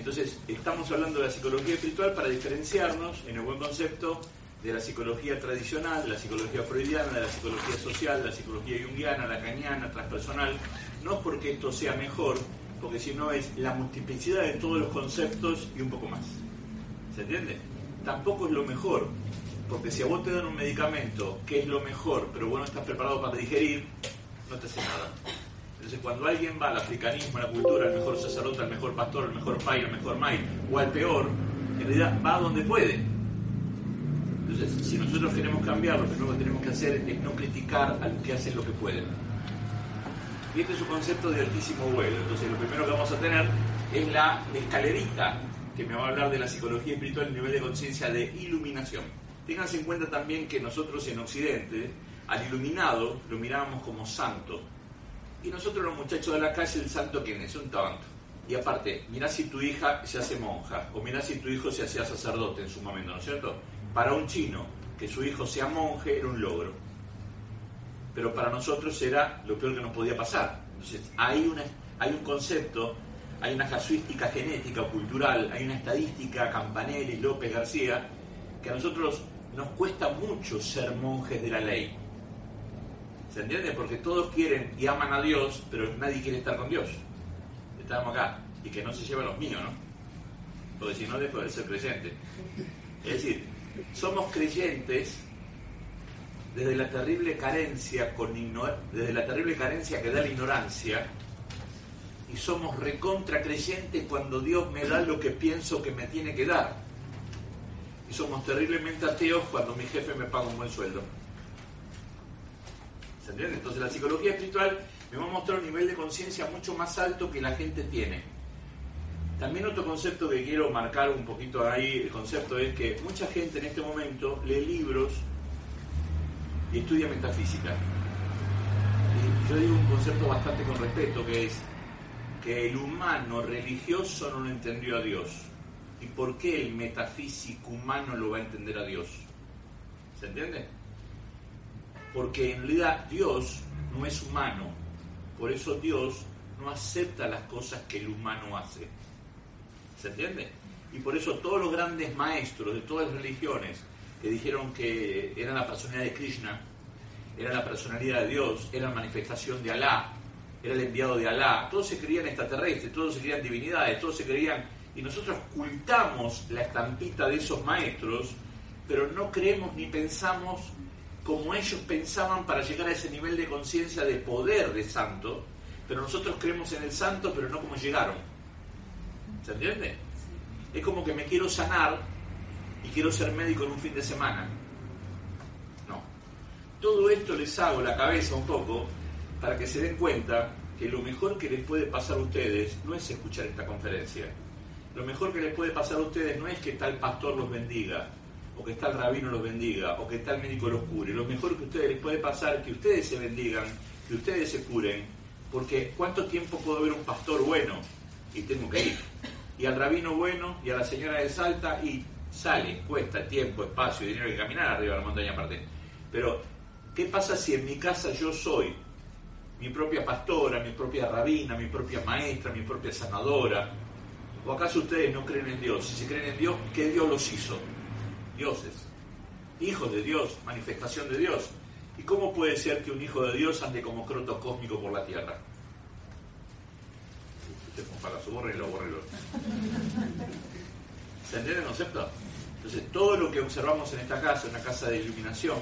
Entonces, estamos hablando de la psicología espiritual para diferenciarnos, en el buen concepto, de la psicología tradicional, de la psicología freudiana, de la psicología social, de la psicología junguiana, lacaniana, transpersonal, no porque esto sea mejor, porque si no es la multiplicidad de todos los conceptos y un poco más. ¿Se entiende? Tampoco es lo mejor, porque si a vos te dan un medicamento que es lo mejor, pero vos no estás preparado para digerir, no te hace nada. Entonces, cuando alguien va al africanismo, a la cultura, al mejor sacerdote, al mejor pastor, al mejor pai, al mejor mai, o al peor, en realidad va donde puede. Entonces, si nosotros queremos cambiar, lo primero que tenemos que hacer es no criticar a los que hacen lo que pueden. Y este es un concepto de altísimo vuelo. Entonces, lo primero que vamos a tener es la escalerita que me va a hablar de la psicología espiritual, el nivel de conciencia de iluminación. Ténganse en cuenta también que nosotros en Occidente, al iluminado, lo mirábamos como santo. Y nosotros los muchachos de la calle, el santo quién es, un tanto. Y aparte, mirá si tu hija se hace monja, o mirá si tu hijo se hacía sacerdote en su momento, ¿no es cierto? Para un chino, que su hijo sea monje era un logro. Pero para nosotros era lo peor que nos podía pasar. Entonces, hay, una, hay un concepto, hay una casuística genética o cultural, hay una estadística, Campanelli, López, García, que a nosotros nos cuesta mucho ser monjes de la ley. ¿Se entiende? Porque todos quieren y aman a Dios, pero nadie quiere estar con Dios. Estamos acá. Y que no se lleven los míos, ¿no? Porque si no, dejo de ser creyente. Es decir, somos creyentes desde la terrible carencia con desde la terrible carencia que da la ignorancia y somos recontra creyentes cuando Dios me da lo que pienso que me tiene que dar y somos terriblemente ateos cuando mi jefe me paga un buen sueldo entonces la psicología espiritual me va a mostrar un nivel de conciencia mucho más alto que la gente tiene también otro concepto que quiero marcar un poquito ahí, el concepto es que mucha gente en este momento lee libros y estudia metafísica. Y yo digo un concepto bastante con respeto, que es que el humano religioso no lo entendió a Dios. ¿Y por qué el metafísico humano lo va a entender a Dios? ¿Se entiende? Porque en realidad Dios no es humano, por eso Dios no acepta las cosas que el humano hace. ¿Se entiende? Y por eso todos los grandes maestros de todas las religiones que dijeron que eran la personalidad de Krishna, era la personalidad de Dios, era la manifestación de Alá, era el enviado de Alá, todos se creían extraterrestres, todos se creían divinidades, todos se creían... Y nosotros ocultamos la estampita de esos maestros, pero no creemos ni pensamos como ellos pensaban para llegar a ese nivel de conciencia de poder de santo, pero nosotros creemos en el santo, pero no como llegaron. ¿Se entiende? Es como que me quiero sanar y quiero ser médico en un fin de semana. No. Todo esto les hago la cabeza un poco para que se den cuenta que lo mejor que les puede pasar a ustedes no es escuchar esta conferencia. Lo mejor que les puede pasar a ustedes no es que tal pastor los bendiga, o que tal rabino los bendiga, o que tal médico los cure. Lo mejor que a ustedes les puede pasar es que ustedes se bendigan, que ustedes se curen, porque ¿cuánto tiempo puedo ver un pastor bueno? Y tengo que ir y al rabino bueno y a la señora de Salta y sale, cuesta tiempo, espacio, dinero que caminar arriba de la montaña aparte. Pero, ¿qué pasa si en mi casa yo soy mi propia pastora, mi propia rabina, mi propia maestra, mi propia sanadora? ¿O acaso ustedes no creen en Dios? Si se creen en Dios, ¿qué Dios los hizo? Dioses, hijos de Dios, manifestación de Dios. ¿Y cómo puede ser que un hijo de Dios ande como croto cósmico por la tierra? para su borre y lo borre ¿Se entiende el concepto? Entonces, todo lo que observamos en esta casa, una casa de iluminación,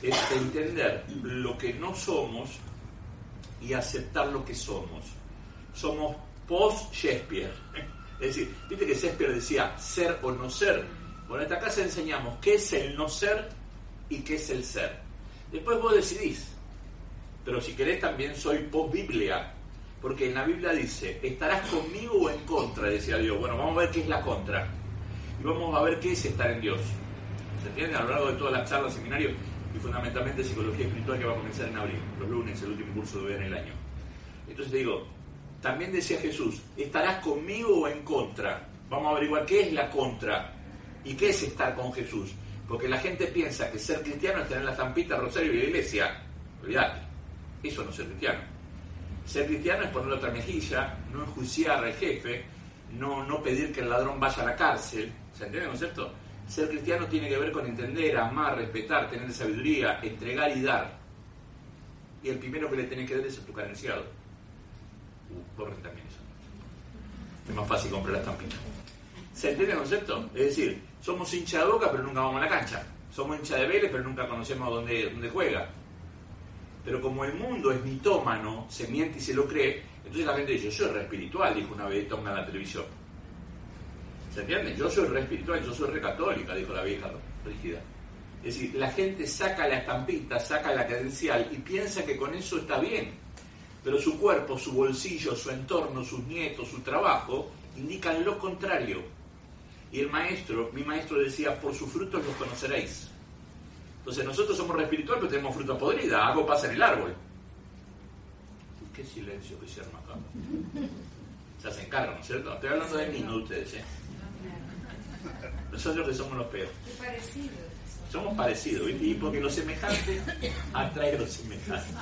es entender lo que no somos y aceptar lo que somos. Somos post-Shakespeare. Es decir, viste que Shakespeare decía ser o no ser. Bueno, en esta casa enseñamos qué es el no ser y qué es el ser. Después vos decidís. Pero si querés también soy post-Biblia. Porque en la Biblia dice, ¿estarás conmigo o en contra? Decía Dios. Bueno, vamos a ver qué es la contra. Y vamos a ver qué es estar en Dios. ¿Se entiende? A lo largo de todas las charlas, seminarios y fundamentalmente psicología espiritual que va a comenzar en abril, los lunes, el último curso de en el año. Entonces te digo, también decía Jesús, ¿estarás conmigo o en contra? Vamos a averiguar qué es la contra y qué es estar con Jesús. Porque la gente piensa que ser cristiano es tener la estampita, rosario y la iglesia. Olvídate, eso no es ser cristiano. Ser cristiano es poner otra mejilla, no enjuiciar al jefe, no, no pedir que el ladrón vaya a la cárcel. ¿Se entiende el concepto? Ser cristiano tiene que ver con entender, amar, respetar, tener sabiduría, entregar y dar. Y el primero que le tenés que dar es a tu carenciado. Uh, también eso. Es más fácil comprar la estampita. ¿Se entiende el concepto? Es decir, somos hincha de boca pero nunca vamos a la cancha. Somos hincha de Vélez pero nunca conocemos dónde, dónde juega. Pero como el mundo es mitómano, se miente y se lo cree, entonces la gente dice, yo soy re espiritual, dijo una vez en la televisión. ¿Se entiende? Yo soy re espiritual, yo soy re católica, dijo la vieja rígida. Es decir, la gente saca la estampita, saca la credencial y piensa que con eso está bien. Pero su cuerpo, su bolsillo, su entorno, sus nietos, su trabajo, indican lo contrario. Y el maestro, mi maestro decía, por sus frutos los conoceréis. Entonces nosotros somos re espiritual, pero tenemos fruta podrida, algo pasa en el árbol. Qué silencio que se arma acá. Se hacen cargo, ¿no es cierto? Estoy hablando de mí, no de ustedes, ¿eh? Nosotros que somos los peores. Somos parecidos, ¿viste? Y porque lo semejante atrae lo semejante.